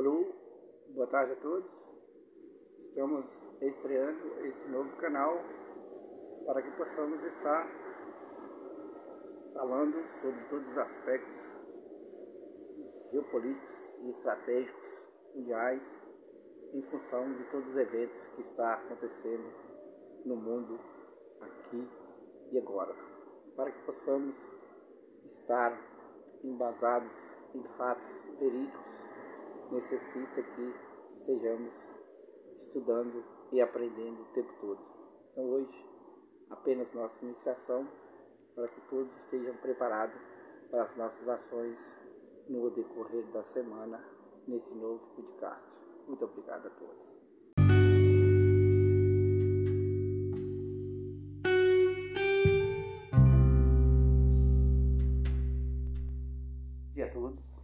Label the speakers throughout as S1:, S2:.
S1: Alô, boa tarde a todos. Estamos estreando esse novo canal para que possamos estar falando sobre todos os aspectos geopolíticos e estratégicos mundiais em função de todos os eventos que está acontecendo no mundo aqui e agora, para que possamos estar embasados em fatos verídicos, necessita que estejamos estudando e aprendendo o tempo todo. Então hoje apenas nossa iniciação para que todos estejam preparados para as nossas ações no decorrer da semana nesse novo podcast. Muito obrigado a todos. Dia a todos.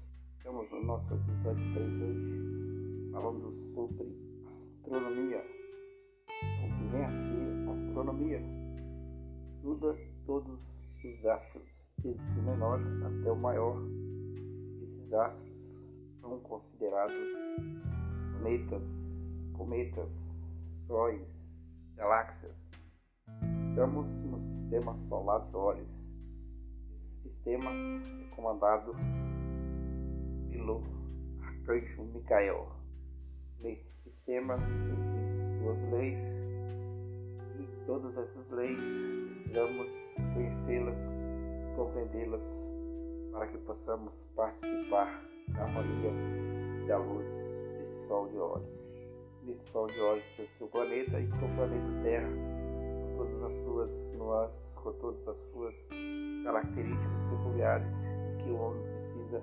S1: Estamos no nosso episódio 3 hoje, falando sobre astronomia. O que vem a ser astronomia? Estuda todos os astros, desde o menor até o maior. Esses astros são considerados planetas, cometas, sóis, galáxias. Estamos no sistema solar de Órios. Esse sistema é comandado pelo arcanjo Micael. Nesses sistemas existem suas leis e todas essas leis precisamos conhecê-las, compreendê-las para que possamos participar da harmonia e da luz desse Sol de Órios. Nesse Sol de Órios tem o seu planeta e com o planeta Terra, com todas as suas nuances, com todas as suas características peculiares que o homem precisa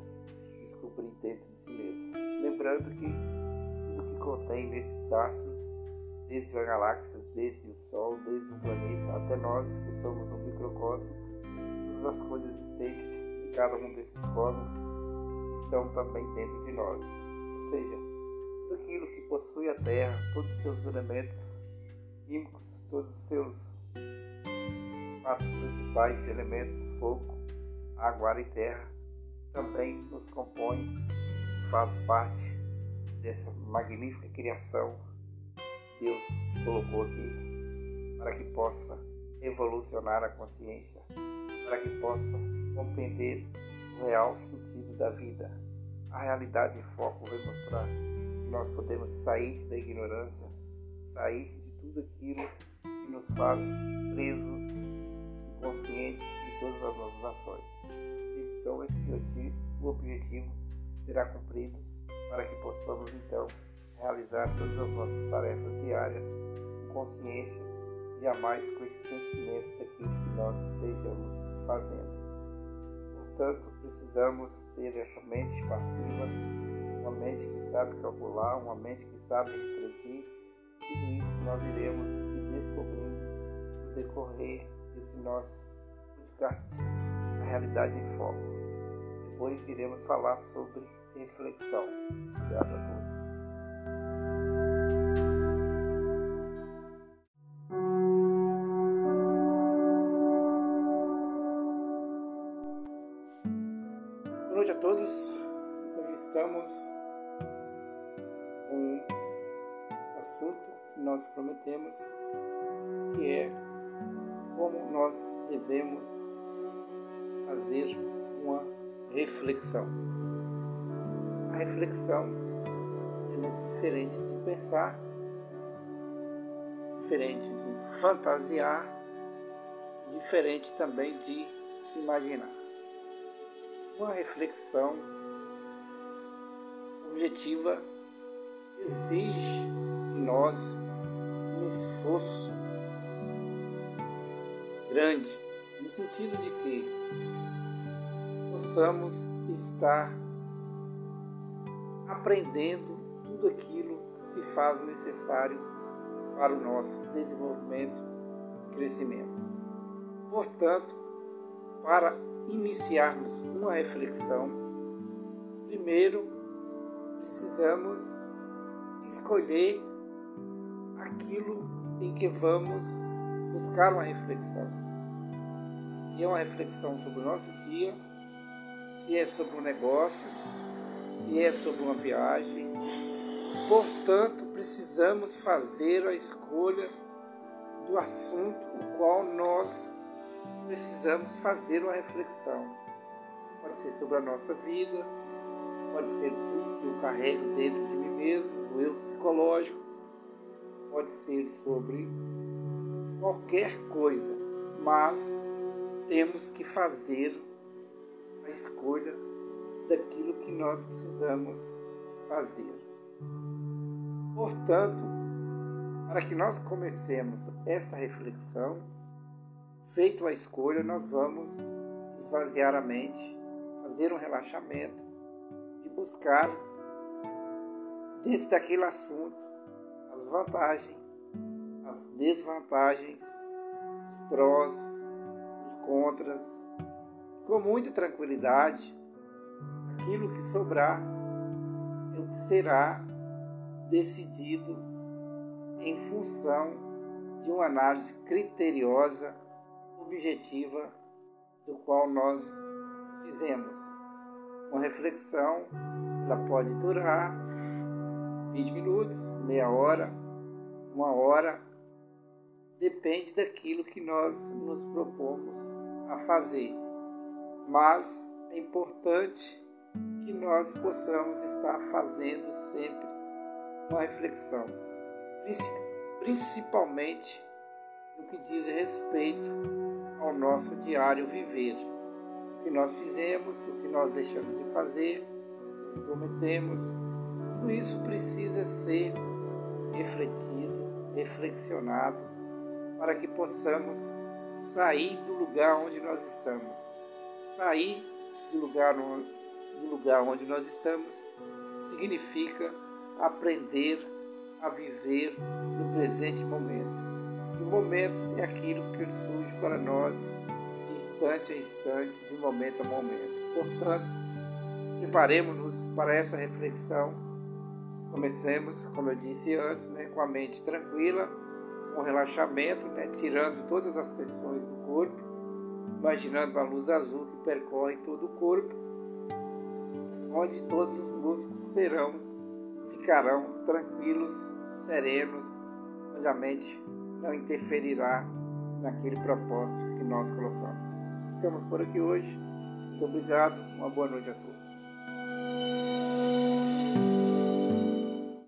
S1: descobrir dentro de si mesmo. Lembrando que tudo que contém nesses astros, desde as galáxias, desde o Sol, desde o planeta, até nós que somos um microcosmo, todas as coisas existentes em cada um desses cosmos estão também dentro de nós. Ou seja, tudo aquilo que possui a Terra, todos os seus elementos químicos, todos os seus quatro principais elementos, fogo, água, e terra, também nos compõe, faz parte dessa magnífica criação que Deus colocou aqui para que possa evolucionar a consciência, para que possa compreender o real sentido da vida. A realidade em foco vai mostrar que nós podemos sair da ignorância, sair de tudo aquilo que nos faz presos, inconscientes de todas as nossas ações. Então esse objetivo, o objetivo será cumprido para que possamos então realizar todas as nossas tarefas diárias com consciência, jamais com esquecimento daquilo que nós estejamos fazendo. Portanto, precisamos ter essa mente passiva, uma mente que sabe calcular, uma mente que sabe refletir. Tudo isso nós iremos ir descobrindo no decorrer desse nosso podcast, a realidade em foco. Depois iremos falar sobre reflexão. Obrigado a todos. Boa noite a todos. Hoje estamos com um assunto que nós prometemos, que é como nós devemos fazer uma reflexão. A reflexão é diferente de pensar, diferente de fantasiar, diferente também de imaginar. Uma reflexão objetiva exige de nós um esforço grande, no sentido de que possamos estar aprendendo tudo aquilo que se faz necessário para o nosso desenvolvimento e crescimento. Portanto, para iniciarmos uma reflexão, primeiro precisamos escolher aquilo em que vamos buscar uma reflexão. Se é uma reflexão sobre o nosso dia, se é sobre um negócio, se é sobre uma viagem, Portanto, precisamos fazer a escolha do assunto o qual nós precisamos fazer uma reflexão. Pode ser sobre a nossa vida, pode ser tudo que eu carrego dentro de mim mesmo, do eu psicológico, pode ser sobre qualquer coisa, mas temos que fazer a escolha daquilo que nós precisamos fazer. Portanto, para que nós comecemos esta reflexão, feito a escolha, nós vamos esvaziar a mente, fazer um relaxamento e buscar dentro daquele assunto as vantagens, as desvantagens, os prós, contras, com muita tranquilidade, aquilo que sobrar é o que será decidido em função de uma análise criteriosa, objetiva, do qual nós fizemos. Uma reflexão, ela pode durar 20 minutos, meia hora, uma hora, depende daquilo que nós nos propomos a fazer. Mas é importante que nós possamos estar fazendo sempre uma reflexão, principalmente no que diz respeito ao nosso diário viver. O que nós fizemos, o que nós deixamos de fazer, o que prometemos, tudo isso precisa ser refletido, reflexionado, para que possamos sair do lugar onde nós estamos. Sair do lugar, do lugar onde nós estamos significa aprender a viver no presente momento. E o momento é aquilo que surge para nós de instante a instante, de momento a momento. Portanto, preparemos-nos para essa reflexão. Comecemos, como eu disse antes, né, com a mente tranquila, com relaxamento, né, tirando todas as tensões do corpo, imaginando a luz azul que percorre todo o corpo, onde todos os músculos serão ficarão tranquilos, serenos, onde a mente não interferirá naquele propósito que nós colocamos. Ficamos por aqui hoje. Muito obrigado. Uma boa noite a todos.